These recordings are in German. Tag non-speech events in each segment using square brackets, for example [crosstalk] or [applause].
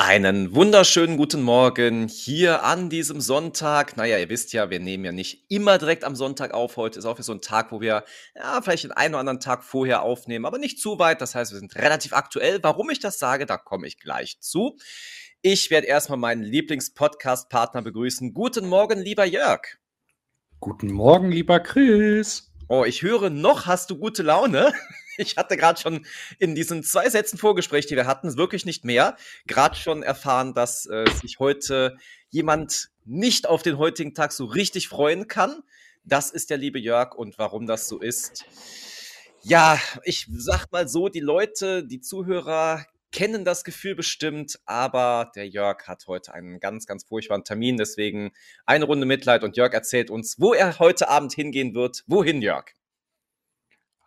Einen wunderschönen guten Morgen hier an diesem Sonntag. Naja, ihr wisst ja, wir nehmen ja nicht immer direkt am Sonntag auf. Heute ist auch so ein Tag, wo wir ja, vielleicht den einen oder anderen Tag vorher aufnehmen, aber nicht zu weit. Das heißt, wir sind relativ aktuell. Warum ich das sage, da komme ich gleich zu. Ich werde erstmal meinen Lieblings-Podcast-Partner begrüßen. Guten Morgen, lieber Jörg. Guten Morgen, lieber Chris. Oh, ich höre noch, hast du gute Laune? [laughs] Ich hatte gerade schon in diesen zwei Sätzen Vorgespräch, die wir hatten, wirklich nicht mehr, gerade schon erfahren, dass äh, sich heute jemand nicht auf den heutigen Tag so richtig freuen kann. Das ist der liebe Jörg und warum das so ist. Ja, ich sag mal so, die Leute, die Zuhörer kennen das Gefühl bestimmt, aber der Jörg hat heute einen ganz, ganz furchtbaren Termin. Deswegen eine Runde Mitleid und Jörg erzählt uns, wo er heute Abend hingehen wird. Wohin, Jörg?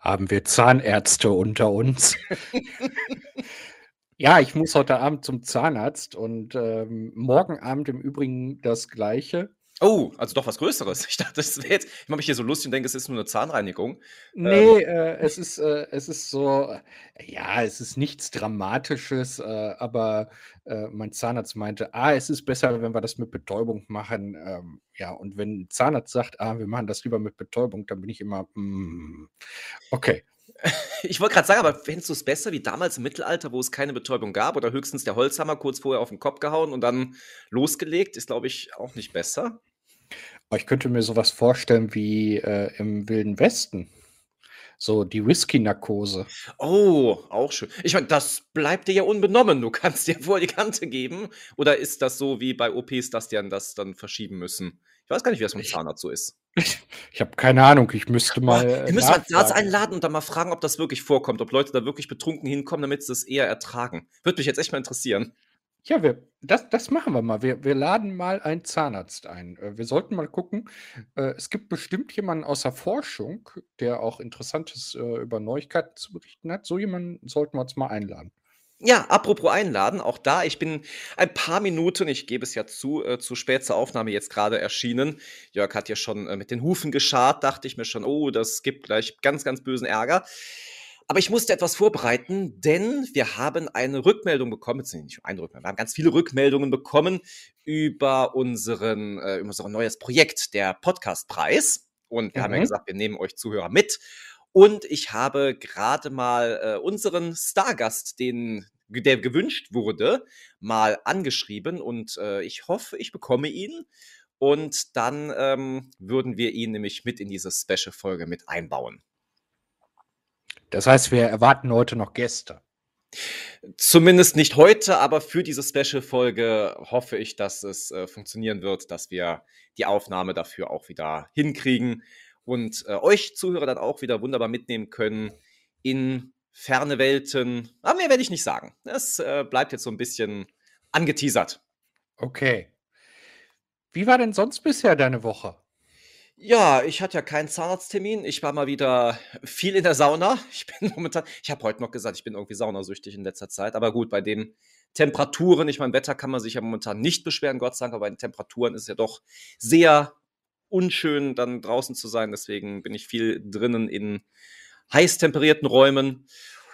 Haben wir Zahnärzte unter uns? [laughs] ja, ich muss heute Abend zum Zahnarzt und ähm, morgen Abend im Übrigen das Gleiche. Oh, also doch was Größeres. [laughs] Ich dachte, das wäre jetzt, ich mache mich hier so lustig und denke, es ist nur eine Zahnreinigung. Nee, ähm. äh, es, ist, äh, es ist so, ja, es ist nichts Dramatisches, äh, aber äh, mein Zahnarzt meinte, ah, es ist besser, wenn wir das mit Betäubung machen. Ähm, ja, und wenn ein Zahnarzt sagt, ah, wir machen das lieber mit Betäubung, dann bin ich immer, mm, okay. [laughs] Ich wollte gerade sagen, aber fändest du es besser wie damals im Mittelalter, wo es keine Betäubung gab oder höchstens der Holzhammer kurz vorher auf den Kopf gehauen und dann losgelegt? Ist, glaube ich, auch nicht besser. Ich könnte mir sowas vorstellen wie äh, im Wilden Westen. So die Whisky-Narkose. Oh, auch schön. Ich meine, das bleibt dir ja unbenommen. Du kannst dir vor die Kante geben. Oder ist das so wie bei OPs, dass die dann das dann verschieben müssen? Ich weiß gar nicht, wie das mit dem Zahnarzt so ist. [laughs] Ich, ich habe keine Ahnung. Ich müsste mal. Wir müssen mal einen Arzt einladen und dann mal fragen, ob das wirklich vorkommt. Ob Leute da wirklich betrunken hinkommen, damit sie es eher ertragen. Würde mich jetzt echt mal interessieren. Ja, wir, das, das machen wir mal. Wir, wir laden mal einen Zahnarzt ein. Äh, wir sollten mal gucken. Äh, es gibt bestimmt jemanden aus der Forschung, der auch Interessantes äh, über Neuigkeiten zu berichten hat. So jemanden sollten wir uns mal einladen. Ja, apropos einladen, auch da, ich bin ein paar Minuten, ich gebe es ja zu, äh, zu spät zur Aufnahme jetzt gerade erschienen. Jörg hat ja schon äh, mit den Hufen geschart, dachte ich mir schon, oh, das gibt gleich ganz, ganz bösen Ärger. Aber ich musste etwas vorbereiten, denn wir haben eine Rückmeldung bekommen, beziehungsweise nicht eine Rückmeldung, wir haben ganz viele Rückmeldungen bekommen über unseren, äh, über unser neues Projekt, der Podcastpreis. Und wir mhm. haben ja mhm. gesagt, wir nehmen euch Zuhörer mit. Und ich habe gerade mal äh, unseren Stargast, den der gewünscht wurde, mal angeschrieben und äh, ich hoffe, ich bekomme ihn. Und dann ähm, würden wir ihn nämlich mit in diese Special-Folge mit einbauen. Das heißt, wir erwarten heute noch Gäste. Zumindest nicht heute, aber für diese Special-Folge hoffe ich, dass es äh, funktionieren wird, dass wir die Aufnahme dafür auch wieder hinkriegen und äh, euch Zuhörer dann auch wieder wunderbar mitnehmen können in ferne Welten. Aber mehr werde ich nicht sagen. Es äh, bleibt jetzt so ein bisschen angeteasert. Okay. Wie war denn sonst bisher deine Woche? Ja, ich hatte ja keinen Zahnarzttermin. Ich war mal wieder viel in der Sauna. [laughs] Ich bin momentan, ich habe heute noch gesagt, ich bin irgendwie saunasüchtig in letzter Zeit. Aber gut, bei den Temperaturen, ich meine, Wetter kann man sich ja momentan nicht beschweren, Gott sei Dank, aber bei den Temperaturen ist ja doch sehr unschön, dann draußen zu sein. Deswegen bin ich viel drinnen in heiß temperierten Räumen.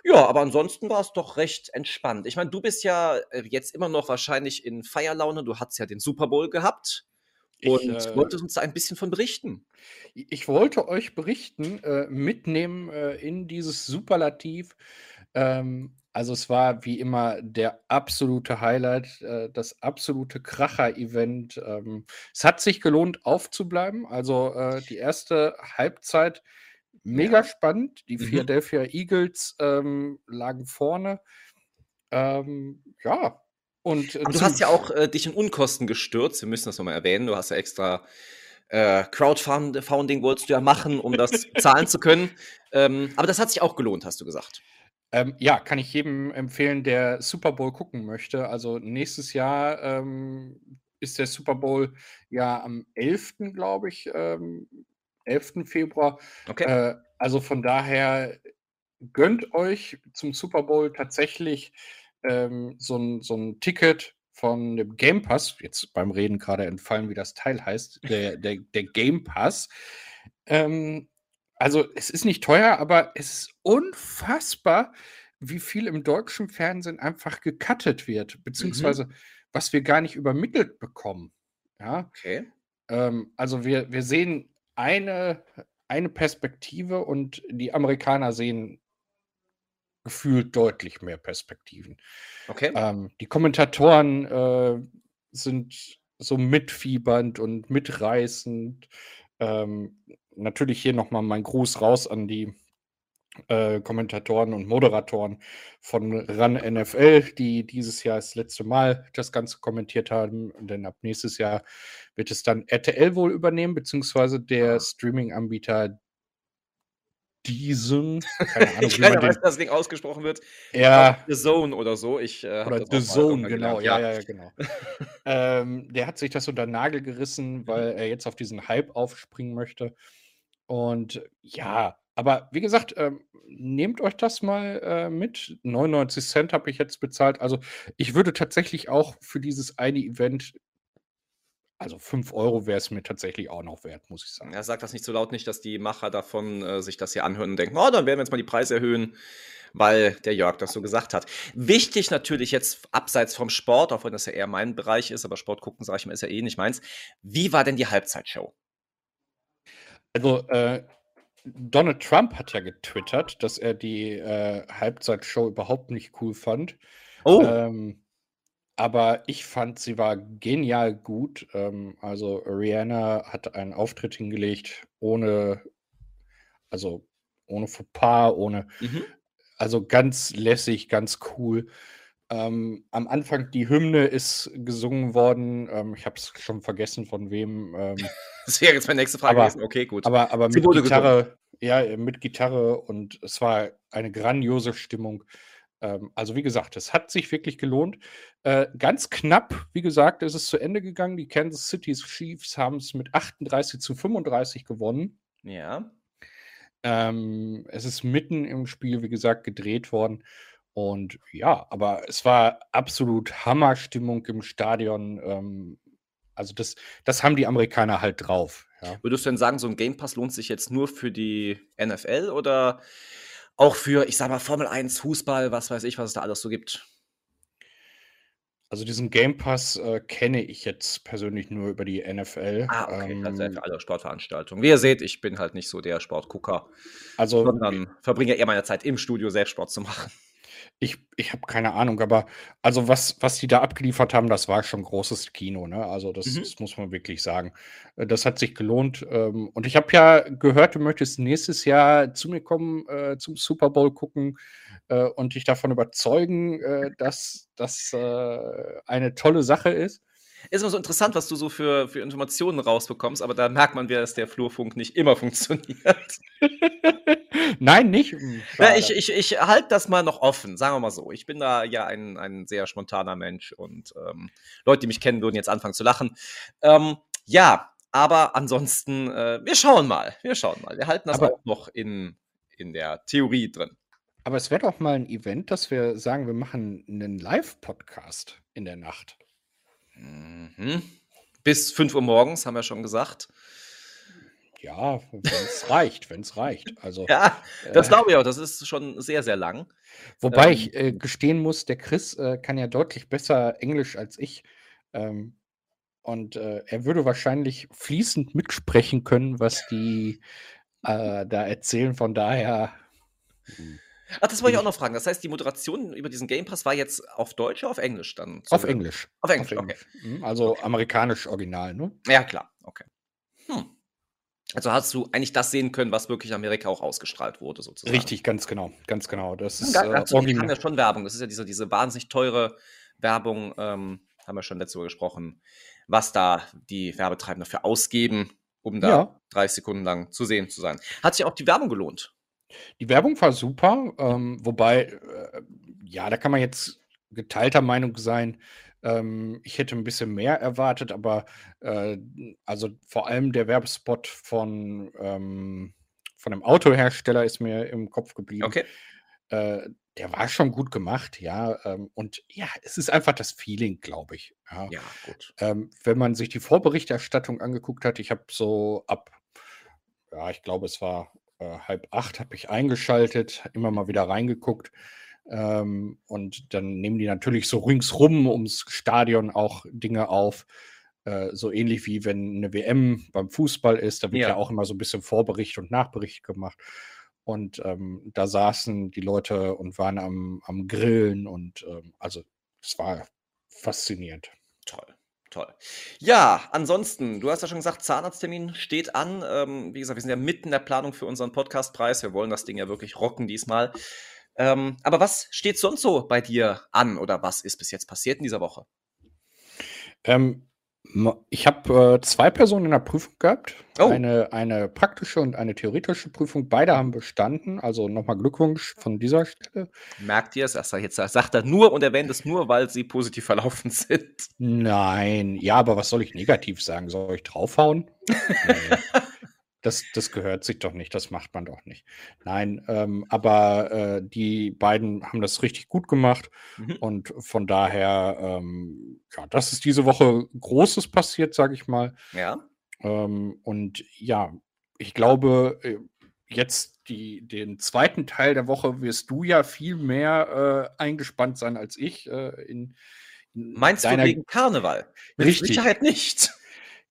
Ja, aber ansonsten war es doch recht entspannt. Ich meine, du bist ja äh, jetzt immer noch wahrscheinlich in Feierlaune. Du hast ja den Super Bowl gehabt und ich, äh, wolltest uns da ein bisschen von berichten. Ich wollte euch berichten, äh, mitnehmen äh, in dieses Superlativ. Ähm, also es war wie immer der absolute Highlight, äh, das absolute Kracher-Event. Ähm, es hat sich gelohnt, aufzubleiben. Also äh, die erste Halbzeit mega ja. spannend. Die mhm. Philadelphia Eagles ähm, lagen vorne. Ähm, ja. Und, äh, du hast ja auch äh, dich in Unkosten gestürzt. Wir müssen das nochmal erwähnen. Du hast ja extra äh, Crowdfunding wolltest du ja machen, um das [laughs] zahlen zu können. Ähm, aber das hat sich auch gelohnt, hast du gesagt. Ähm, ja, kann ich jedem empfehlen, der Super Bowl gucken möchte. Also nächstes Jahr ähm, ist der Super Bowl ja am 11., glaube ich, ähm, 11. Februar. Okay. Äh, also von daher gönnt euch zum Super Bowl tatsächlich ähm, so, ein, so ein Ticket von dem Game Pass. Jetzt beim Reden gerade entfallen, wie das Teil heißt. [laughs] Der, der, der Game Pass. Ähm, also es ist nicht teuer, aber es ist unfassbar, wie viel im deutschen Fernsehen einfach gecuttet wird, Mhm. beziehungsweise was wir gar nicht übermittelt bekommen. Ja, Okay. ähm, also wir, wir sehen eine, eine Perspektive und die Amerikaner sehen gefühlt deutlich mehr Perspektiven. Okay. Ähm, die Kommentatoren äh, sind so mitfiebernd und mitreißend. Ähm, natürlich hier nochmal mein Gruß raus an die äh, Kommentatoren und Moderatoren von RAN NFL, die dieses Jahr das letzte Mal das Ganze kommentiert haben. Denn ab nächstes Jahr wird es dann RTL wohl übernehmen, beziehungsweise der Ah. Streaming-Anbieter diesen, keine [laughs] Ahnung, Ich wie man weiß, den, das Ding ausgesprochen wird. Ja, The Zone oder so. Ich äh, oder The Zone, genau, ja, ja, ja, genau. [laughs] ähm, der hat sich das unter den Nagel gerissen, Mhm. weil er jetzt auf diesen Hype aufspringen möchte. Und ja, aber wie gesagt, ähm, nehmt euch das mal äh, mit. 99 Cent habe ich jetzt bezahlt. Also ich würde tatsächlich auch für dieses eine Event, also 5 Euro wäre es mir tatsächlich auch noch wert, muss ich sagen. Ja, sag das nicht so laut, nicht, dass die Macher davon äh, sich das hier anhören und denken, oh, dann werden wir jetzt mal die Preise erhöhen, weil der Jörg das so gesagt hat. Wichtig natürlich jetzt abseits vom Sport, auch wenn das ja eher mein Bereich ist, aber Sport gucken, sage ich mal, ist ja eh nicht meins. Wie war denn die Halbzeitshow? Also, äh, Donald Trump hat ja getwittert, dass er die äh, Halbzeitshow überhaupt nicht cool fand. Oh, Ähm, aber ich fand, sie war genial gut. Ähm, also Rihanna hat einen Auftritt hingelegt, ohne, also ohne Fauxpas, ohne, mhm. also ganz lässig, ganz cool. Ähm, am Anfang die Hymne ist gesungen worden. Ähm, ich habe es schon vergessen, von wem. Ähm, [laughs] das wäre jetzt meine nächste Frage aber, gewesen. Okay, gut. aber, aber mit wurde gesungen. Gitarre, ja, mit Gitarre und es war eine grandiose Stimmung. Ähm, also wie gesagt, es hat sich wirklich gelohnt. Äh, ganz knapp, wie gesagt, ist es zu Ende gegangen. Die Kansas City Chiefs haben es mit 38 zu 35 gewonnen. Ja. Ähm, es ist mitten im Spiel, wie gesagt, gedreht worden. Und ja, aber es war absolut Hammerstimmung im Stadion. Ähm, also das, das haben die Amerikaner halt drauf. Ja. Würdest du denn sagen, so ein Game Pass lohnt sich jetzt nur für die NFL oder auch für, ich sag mal, Formel 1, Fußball, was weiß ich, was es da alles so gibt? Also diesen Game Pass äh, kenne ich jetzt persönlich nur über die NFL. Ah, okay, also Ähm, für alle Sportveranstaltungen. Wie ihr seht, ich bin halt nicht so der Sportgucker, also sondern verbringe eher meine Zeit im Studio, selbst Sport zu machen. Ich, ich habe keine Ahnung, aber also was, was die da abgeliefert haben, das war schon großes Kino, ne? Also das, Mhm. das muss man wirklich sagen. Äh, Das hat sich gelohnt. ähm, Und ich habe ja gehört, du möchtest nächstes Jahr zu mir kommen, äh, zum Super Bowl gucken äh, und dich davon überzeugen, äh, dass das äh, eine tolle Sache ist. Ist immer so interessant, was du so für, für Informationen rausbekommst, aber da merkt man wieder, dass der Flurfunk nicht immer funktioniert. [laughs] Nein, nicht. Hm, schade. ich ich, ich halte das mal noch offen, sagen wir mal so. Ich bin da ja ein, ein sehr spontaner Mensch und ähm, Leute, die mich kennen, würden jetzt anfangen zu lachen. Ähm, ja, aber ansonsten, äh, wir schauen mal. Wir schauen mal. Wir halten das Aber- auch noch in, in der Theorie drin. Aber es wäre doch mal ein Event, dass wir sagen, wir machen einen Live-Podcast in der Nacht. Mhm. Bis 5 Uhr morgens, haben wir schon gesagt. Ja, wenn es [laughs] reicht, wenn es reicht. Also, Ja, das äh, glaube ich auch. Das ist schon sehr, sehr lang. wobei ähm, ich äh, gestehen muss, der Chris äh, kann ja deutlich besser Englisch als ich. Ähm, und äh, er würde wahrscheinlich fließend mitsprechen können, was die äh, da erzählen. Von daher. hm, Ach, das wollte ich auch noch fragen. Das heißt, die Moderation über diesen Game Pass war jetzt auf Deutsch oder auf Englisch dann? Auf hören? Englisch. Auf Englisch, okay. Mhm, Also amerikanisch original, ne? Ja, klar. Okay. Hm. Also hast du eigentlich das sehen können, was wirklich in Amerika auch ausgestrahlt wurde, sozusagen. Richtig, ganz genau. Ganz genau. Das ist Ja, äh, dazu kam original. ja schon Werbung. Das ist ja diese, diese wahnsinnig teure Werbung, ähm, haben wir schon letzte Woche gesprochen, was da die Werbetreibenden dafür ausgeben, um da Ja. 30 Sekunden lang zu sehen zu sein. Hat sich auch die Werbung gelohnt? Die Werbung war super, ähm, wobei, äh, ja, da kann man jetzt geteilter Meinung sein. Ähm, ich hätte ein bisschen mehr erwartet, aber äh, also vor allem der Werbespot von, ähm, von einem Autohersteller ist mir im Kopf geblieben. Okay. Äh, der war schon gut gemacht, ja. Ähm, und ja, es ist einfach das Feeling, glaube ich. Ja. Ja, gut. Ähm, wenn man sich die Vorberichterstattung angeguckt hat, ich habe so ab, ja, ich glaube, es war äh, halb acht, habe ich eingeschaltet, immer mal wieder reingeguckt. Ähm, und dann nehmen die natürlich so ringsrum ums Stadion auch Dinge auf. Äh, so ähnlich wie wenn eine WM beim Fußball ist, da wird ja, ja auch immer so ein bisschen Vorbericht und Nachbericht gemacht. Und ähm, da saßen die Leute und waren am, am Grillen und ähm, also es war faszinierend. Toll. Toll. Ja, ansonsten, du hast ja schon gesagt, Zahnarzttermin steht an. Ähm, wie gesagt, wir sind ja mitten in der Planung für unseren Podcastpreis. Wir wollen das Ding ja wirklich rocken diesmal. Ähm, aber was steht sonst so bei dir an oder was ist bis jetzt passiert in dieser Woche? Ähm, ich habe äh, zwei Personen in der Prüfung gehabt. Oh. Eine, eine praktische und eine theoretische Prüfung. Beide haben bestanden. Also nochmal Glückwunsch von dieser Stelle. Merkt ihr es? Jetzt sagt er nur und erwähnt es nur, weil sie positiv verlaufen sind. Nein, ja, aber was soll ich negativ sagen? Soll ich draufhauen? [laughs] nee. Das, das gehört sich doch nicht, das macht man doch nicht. Nein, ähm, aber äh, die beiden haben das richtig gut gemacht mhm. und von daher, ähm, ja, das ist diese Woche Großes passiert, sage ich mal. Ja. Ähm, und ja, ich glaube, äh, jetzt die, den zweiten Teil der Woche wirst du ja viel mehr äh, eingespannt sein als ich. Äh, in, in Meinst du wegen Karneval? Mit Richtig. Sicherheit nicht.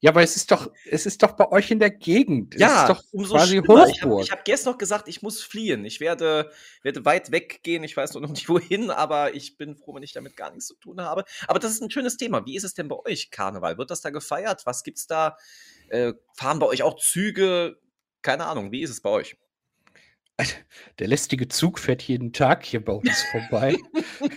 Ja, aber es ist doch, es ist doch bei euch in der Gegend. Es ja, ist doch umso quasi schlimmer. Hochburg. Ich habe hab gestern noch gesagt, ich muss fliehen. Ich werde, werde weit weggehen. Ich weiß noch nicht [laughs] wohin, aber ich bin froh, wenn ich damit gar nichts zu tun habe. Aber das ist ein schönes Thema. Wie ist es denn bei euch, Karneval? Wird das da gefeiert? Was gibt's da? Äh, fahren bei euch auch Züge? Keine Ahnung. Wie ist es bei euch? [laughs] Der lästige Zug fährt jeden Tag hier bei uns vorbei.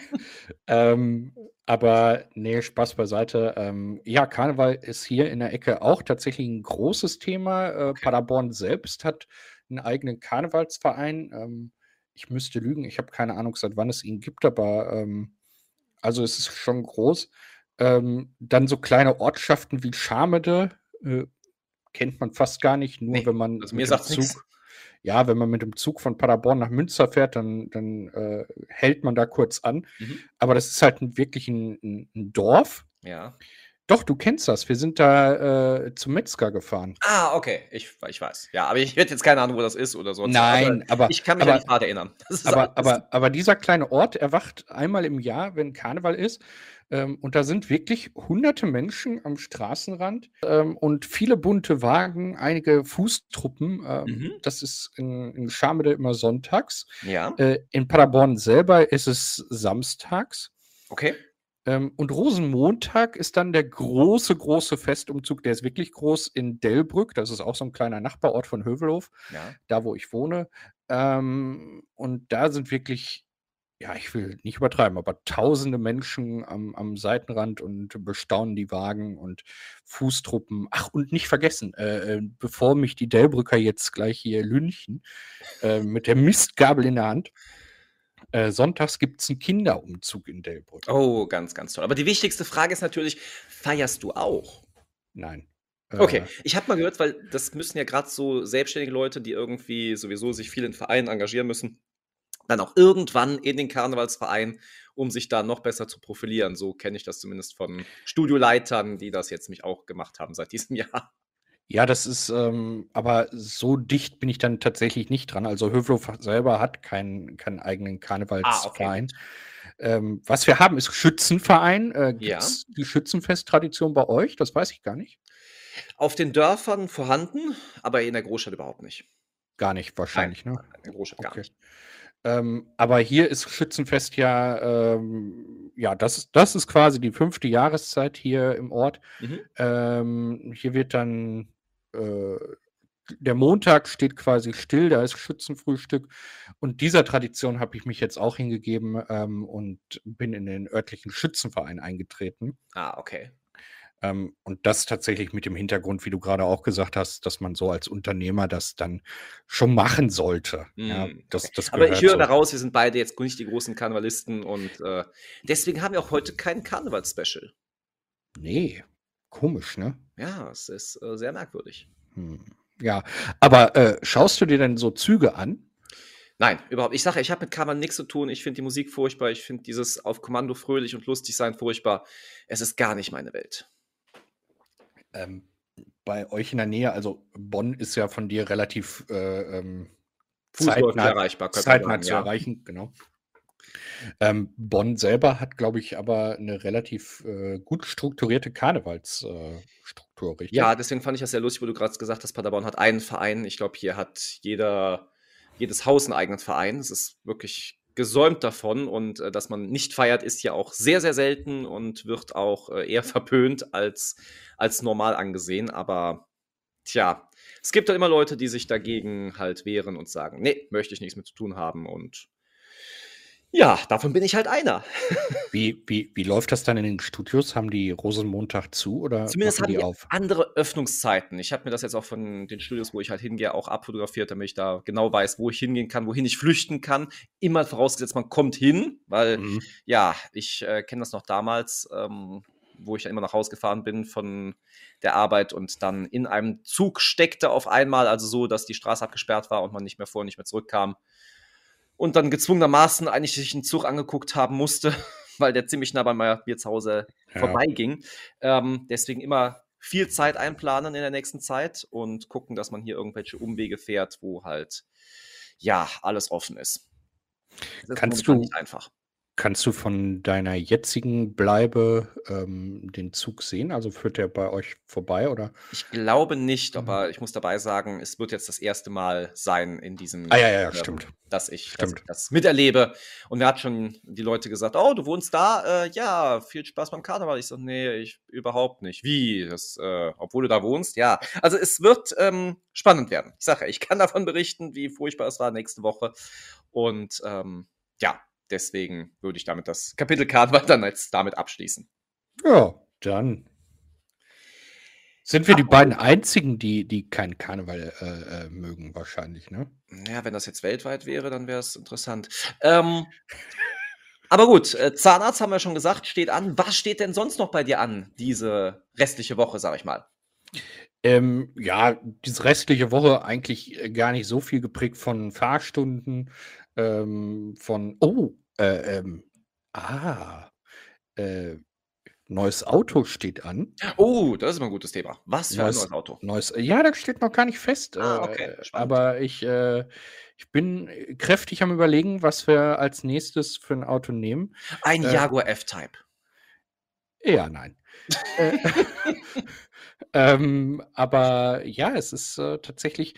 [laughs] ähm, aber nee, Spaß beiseite. Ähm, ja, Karneval ist hier in der Ecke auch tatsächlich ein großes Thema. Äh. Paderborn selbst hat einen eigenen Karnevalsverein. Ähm, ich müsste lügen, ich habe keine Ahnung, seit wann es ihn gibt, aber ähm, also es ist schon groß. Ähm, dann so kleine Ortschaften wie Schamede äh, kennt man fast gar nicht, nur nee, wenn man also mir sagt Zug. Ja, wenn man mit dem Zug von Paderborn nach Münster fährt, dann, dann äh, hält man da kurz an. Mhm. Aber das ist halt ein, wirklich ein, ein, ein, Dorf. Ja. Doch, du kennst das. Wir sind da äh, zum Metzger gefahren. Ah, okay. Ich, ich weiß. Ja, aber ich hätte jetzt keine Ahnung, wo das ist oder so. Nein, aber, aber ich kann mich aber, an die Fahrt erinnern. [laughs] Aber, aber, aber dieser kleine Ort erwacht einmal im Jahr, wenn Karneval ist. Ähm, und da sind wirklich hunderte Menschen am Straßenrand ähm, und viele bunte Wagen, einige Fußtruppen. Ähm, mhm. Das ist in, in Schamede immer sonntags. Ja. Äh, in Paderborn selber ist es samstags. Okay. Ähm, und Rosenmontag ist dann der große, große Festumzug, der ist wirklich groß in Delbrück. Das ist auch so ein kleiner Nachbarort von Hövelhof, ja. da wo ich wohne. Ähm, und da sind wirklich ja, ich will nicht übertreiben, aber tausende Menschen am, am Seitenrand und bestaunen die Wagen und Fußtruppen. Ach, und nicht vergessen, äh, äh bevor mich die Delbrücker jetzt gleich hier lünchen, äh, mit der Mistgabel in der Hand. Äh, sonntags gibt es einen Kinderumzug in Delbrück. Oh, ganz, ganz toll. Aber die wichtigste Frage ist natürlich: Feierst du auch? Nein. Okay, äh. ich habe mal gehört, weil das müssen ja gerade so selbstständige Leute, die irgendwie sowieso sich viel in Vereinen engagieren müssen, dann auch irgendwann in den Karnevalsverein, um sich da noch besser zu profilieren. So kenne ich das zumindest von Studioleitern, die das jetzt mich auch gemacht haben seit [laughs] diesem Jahr. Ja, das ist, ähm, aber so dicht bin ich dann tatsächlich nicht dran. Also Höflow selber hat keinen, keinen eigenen Karnevalsverein. Ah, okay. ähm, was wir haben, ist Schützenverein. Äh, Gibt es ja. die Schützenfesttradition bei euch? Das weiß ich gar nicht. Auf den Dörfern vorhanden, aber in der Großstadt überhaupt nicht. Gar nicht, wahrscheinlich, Nein, ne? In der Großstadt okay. gar nicht. Ähm, aber hier ist Schützenfest ja, ähm, ja, das, das ist quasi die fünfte Jahreszeit hier im Ort. Mhm. Ähm, hier wird dann äh, der Montag steht quasi still, da ist Schützenfrühstück. Und dieser Tradition habe ich mich jetzt auch hingegeben ähm, und bin in den örtlichen Schützenverein eingetreten. Ah, okay. Ähm, und das tatsächlich mit dem Hintergrund, wie du gerade auch gesagt hast, dass man so als Unternehmer das dann schon machen sollte. Mm, ja, hm, das, das Aber ich höre so. daraus, wir sind beide jetzt nicht die großen Karnevalisten und äh, deswegen haben wir auch heute kein Karneval-Special. Nee, komisch, ne? Ja, es ist äh, sehr merkwürdig. Hm. Ja, aber äh, schaust du dir denn so Züge an? Nein, überhaupt. Ich sage, ich habe mit Karneval nichts zu tun. Ich finde die Musik furchtbar. Ich finde dieses auf Kommando fröhlich und lustig sein furchtbar. Es ist gar nicht meine Welt. Ähm, bei euch in der Nähe, also Bonn ist ja von dir relativ äh, ähm, zeitnah, erreichbar, zeitnah sagen, zu ja. erreichen, genau. Ähm, Bonn selber hat, glaube ich, aber eine relativ, äh, gut strukturierte Karnevalsstruktur, äh, Ja, richtig? deswegen fand ich das sehr lustig, wo du gerade gesagt hast, Paderborn hat einen Verein. Ich glaube, hier hat jeder jedes Haus einen eigenen Verein. Es ist wirklich gesäumt davon und, äh, dass man nicht feiert, ist ja auch sehr, sehr selten und wird auch, äh, eher [laughs] verpönt als als normal angesehen. Aber tja, es gibt da immer Leute, die sich dagegen halt wehren und sagen: „Ne, möchte ich nichts mit zu tun haben“ und ja, davon bin ich halt einer. [laughs] Wie wie wie läuft das dann in den Studios? Haben die Rosenmontag zu oder Zumindest haben die auf? andere Öffnungszeiten. Ich habe mir das jetzt auch von den Studios, wo ich halt hingehe, auch abfotografiert, damit ich da genau weiß, wo ich hingehen kann, wohin ich flüchten kann. Immer vorausgesetzt, man kommt hin, weil Mhm. ja, ich, äh, kenne das noch damals, ähm, wo ich dann immer nach Hause gefahren bin von der Arbeit und dann in einem Zug steckte auf einmal, also so, dass die Straße abgesperrt war und man nicht mehr vor und nicht mehr zurückkam. Und dann gezwungenermaßen eigentlich sich 'n Zug angeguckt haben musste, [laughs] weil der ziemlich nah bei mir zu Hause Ja. vorbeiging. Ähm, deswegen immer viel Zeit einplanen in der nächsten Zeit und gucken, dass man hier irgendwelche Umwege fährt, wo halt, ja, alles offen ist. Das ist Kannst du nicht einfach. Kannst du von deiner jetzigen Bleibe, ähm, den Zug sehen? Also, führt der bei euch vorbei oder Ich glaube nicht, Mhm. aber ich muss dabei sagen, es wird jetzt das erste Mal sein in diesem, Ah, ja, ja, ähm, stimmt. dass ich Stimmt. das miterlebe. Und mir hat schon die Leute gesagt: „Oh, du wohnst da? Äh, ja, viel Spaß beim Karneval.“ Ich so: „Ne, ich überhaupt nicht.“ „Wie? Das äh, obwohl du da wohnst?“ Ja. Also, es wird, ähm, spannend werden. Ich sage ich kann davon berichten, wie furchtbar es war nächste Woche. Und, ähm, ja, deswegen würde ich damit das Kapitel Karneval dann jetzt damit abschließen. Ja, dann sind wir die Apropos beiden einzigen, die die keinen Karneval, äh, äh, mögen wahrscheinlich, ne? Ja, wenn das jetzt weltweit wäre, dann wäre es interessant. Ähm, aber gut, äh, Zahnarzt haben wir schon gesagt, steht an. Was steht denn sonst noch bei dir an, diese restliche Woche, sage ich mal? Ähm, ja, diese restliche Woche eigentlich, äh, gar nicht so viel geprägt von Fahrstunden, ähm, von oh, äh, ähm, ah, äh, neues Auto steht an. Oh, das ist mal 'n gutes Thema. Was für ein Neues neues Auto? neues ja, das steht noch gar nicht fest, Ah, okay, äh, spannend. aber ich, äh ich bin, äh, kräftig am Überlegen, was wir als Nächstes für 'n Auto nehmen. Ein Äh Jaguar F-Type. Eher nein. Äh, [laughs] ähm, aber ja, es ist, äh, tatsächlich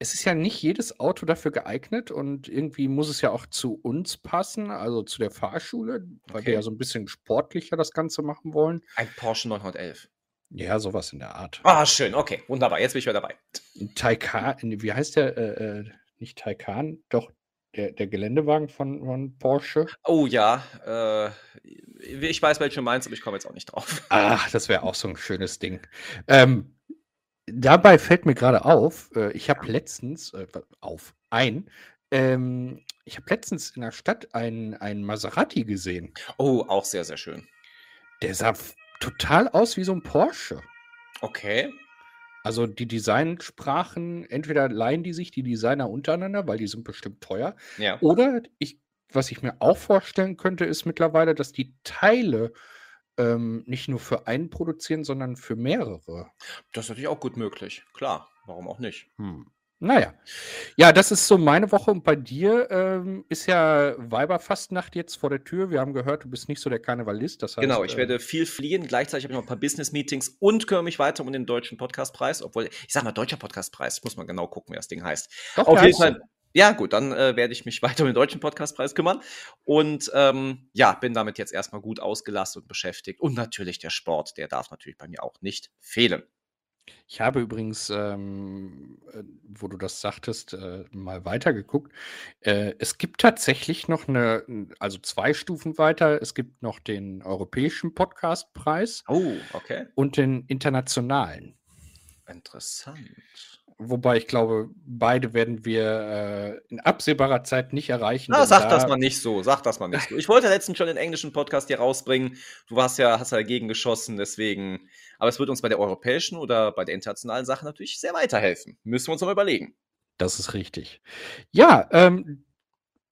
es ist ja nicht jedes Auto dafür geeignet und irgendwie muss es ja auch zu uns passen, also zu der Fahrschule, weil wir ja Okay. so 'n bisschen sportlicher das Ganze machen wollen. Ein Porsche 911. Ja, so was in der Art. Ah, schön, okay, wunderbar, jetzt bin ich wieder dabei. 'N Taycan ne, wie heißt der? Äh, äh, nicht Taycan, doch der der Geländewagen von von Porsche. Oh ja, äh, ich weiß, welchen du meinst, aber ich komme jetzt auch nicht drauf. Ach, das wäre auch so 'n schönes Ding. Ähm, dabei fällt mir grade auf, äh, ich habe letztens äh, auf ein ähm, ich habe letztens in der Stadt einen einen Maserati gesehen. Oh, auch sehr, sehr schön. Der sah total aus wie so 'n Porsche. Okay. Also, die Designsprachen, entweder leihen die sich die Designer untereinander, weil die sind bestimmt teuer, Ja. oder ich was ich mir auch vorstellen könnte, ist mittlerweile, dass die Teile, ähm, nicht nur für einen produzieren, sondern für mehrere. Das ist natürlich auch gut möglich. Klar, warum auch nicht? Hm, na ja. Ja, das ist so meine Woche und bei dir, ähm, ist ja Weiberfastnacht jetzt vor der Tür. Wir haben gehört, du bist nicht so der Karnevalist, das heißt, Genau, ich äh werde viel fliehen. Gleichzeitig habe ich noch 'n paar Business-Meetings und kümmere mich weiter um den Deutschen Podcastpreis, obwohl ich sage mal Deutscher Podcastpreis, muss man genau gucken, wie das Ding heißt. Doch, Auf jeden Fall. Ja gut, dann, äh, werde ich mich [laughs] weiter um den Deutschen Podcastpreis kümmern und, ähm, ja, bin damit jetzt erst mal gut ausgelastet und beschäftigt. Und natürlich der Sport, der darf natürlich bei mir auch nicht fehlen. Ich habe übrigens, ähm, äh, wo du das sagtest, äh, mal weitergeguckt. Äh, es gibt tatsächlich noch 'ne n also 2 Stufen weiter. Es gibt noch den Europäischen Podcastpreis Oh, okay. und den internationalen. Interessant. Wobei ich glaube, beide werden wir, äh, in absehbarer Zeit nicht erreichen, Na, sag das da mal nicht so, sag das mal nicht so. Ich wollte letztens schon den englischen Podcast hier rausbringen. Du warst ja hast ja dagegen geschossen, deswegen aber es wird uns bei der europäischen oder bei der internationalen Sache natürlich sehr weiterhelfen. Müssen wir uns noch mal überlegen. Das ist richtig. Ja, ähm,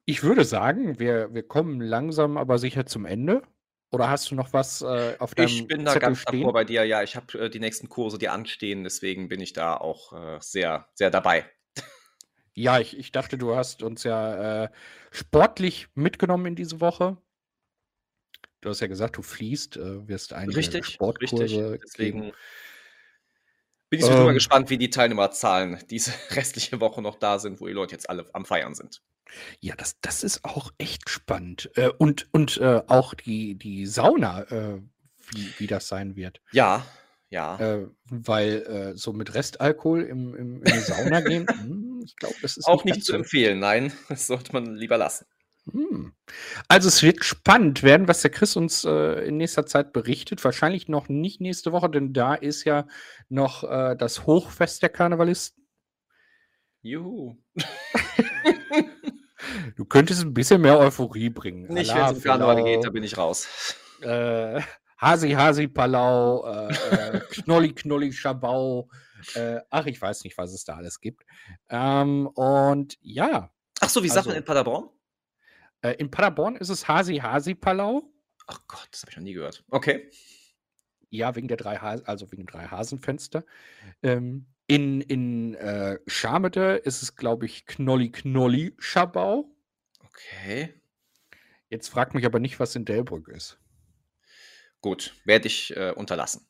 ich würde sagen, wir wir kommen langsam aber sicher zum Ende. Oder hast du noch was, äh, auf Ich deinem bin da Zettel ganz stehen? bei dir. Ja, ich habe, äh, die nächsten Kurse, die anstehen, deswegen bin ich da auch, äh, sehr, sehr dabei. Ja, ich, ich dachte, du hast uns ja äh, sportlich mitgenommen in diese Woche. Du hast ja gesagt, du fließt, äh, wirst einige Richtig, Sportkurse richtig. Deswegen geben. bin ich sowieso mal Ähm. gespannt, wie die Teilnehmerzahlen diese [laughs] restliche Woche noch da sind, wo die Leute jetzt alle am Feiern sind. Ja, das, das ist auch echt spannend. Äh, und und äh, auch die, die Sauna, äh, wie, wie das sein wird. Ja, ja. Äh, weil äh, so mit Restalkohol im, im, in die Sauna [laughs] gehen, hm, ich glaube, das ist Auch nicht ganz zu empfehlen, nein. [laughs] Das sollte man lieber lassen. Hm. Also es wird spannend werden, was der Chris uns äh, in nächster Zeit berichtet. Wahrscheinlich noch nicht nächste Woche, denn da ist ja noch das Hochfest der Karnevalisten. Juhu. [laughs] Du könntest ein bisschen mehr Euphorie bringen. Nicht, wenn es um Karneval geht, da bin ich raus. äh, Hasi Hasi Palau, äh, äh, Knolli Knolli Schabau. Äh, ach, ich weiß nicht, was es da alles gibt. Ähm, und ja, Ach so, wie Also- in Paderborn? äh, in Paderborn ist es Hasi Hasi Palau. Ach Gott, das habe ich noch nie gehört. Okay. Ja, wegen der drei Hasen, also wegen drei Hasenfenster. Ähm, in in äh, Schamede ist es, glaube ich, Knolli Knolli Schabau. Okay. Jetzt fragt mich aber nicht, was in Delbrück ist. Gut, werde ich äh, unterlassen.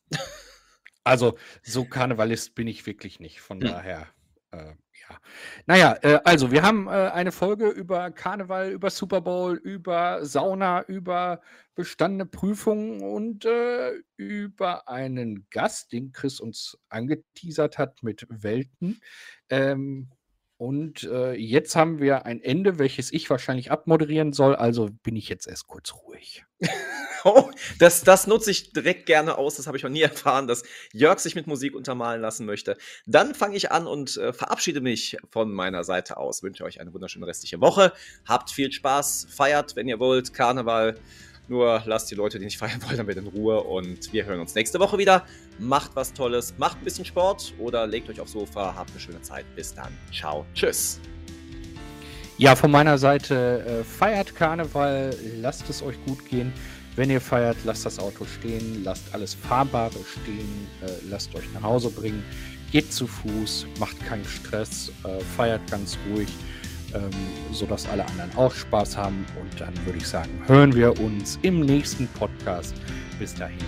Also, so Karnevalist bin ich wirklich nicht. Von Hm. daher, äh, ja. Naja, äh, also, wir haben äh, eine Folge über Karneval, über Super Bowl, über Sauna, über bestandene Prüfungen und äh, über einen Gast, den Chris uns angeteasert hat mit Welten. Ähm, und äh, jetzt haben wir ein Ende, welches ich wahrscheinlich abmoderieren soll. Also bin ich jetzt erst kurz ruhig. [laughs] Oh, das, das nutze ich direkt gerne aus. Das habe ich noch nie [laughs] erfahren, dass Jörg sich mit Musik untermalen lassen möchte. Dann fange ich an und äh, verabschiede mich von meiner Seite aus. Wünsche euch eine wunderschöne restliche Woche. Habt viel Spaß, feiert, wenn ihr wollt, Karneval. Nur lasst die Leute, die nicht [laughs] feiern wollen, damit in Ruhe. Und wir hören uns nächste Woche wieder. Macht was Tolles, macht ein bisschen Sport oder legt euch aufs Sofa. Habt eine schöne Zeit. Bis dann. Ciao. Tschüss. Ja, von meiner Seite äh, feiert Karneval, lasst es euch gut gehen. Wenn ihr feiert, lasst das Auto stehen, lasst alles Fahrbare stehen, äh, lasst euch nach Hause bringen, geht zu Fuß, macht keinen Stress, äh, feiert ganz ruhig, ähm, sodass alle anderen auch Spaß haben. Und dann würde ich sagen, hören wir uns im nächsten Podcast. Bis dahin.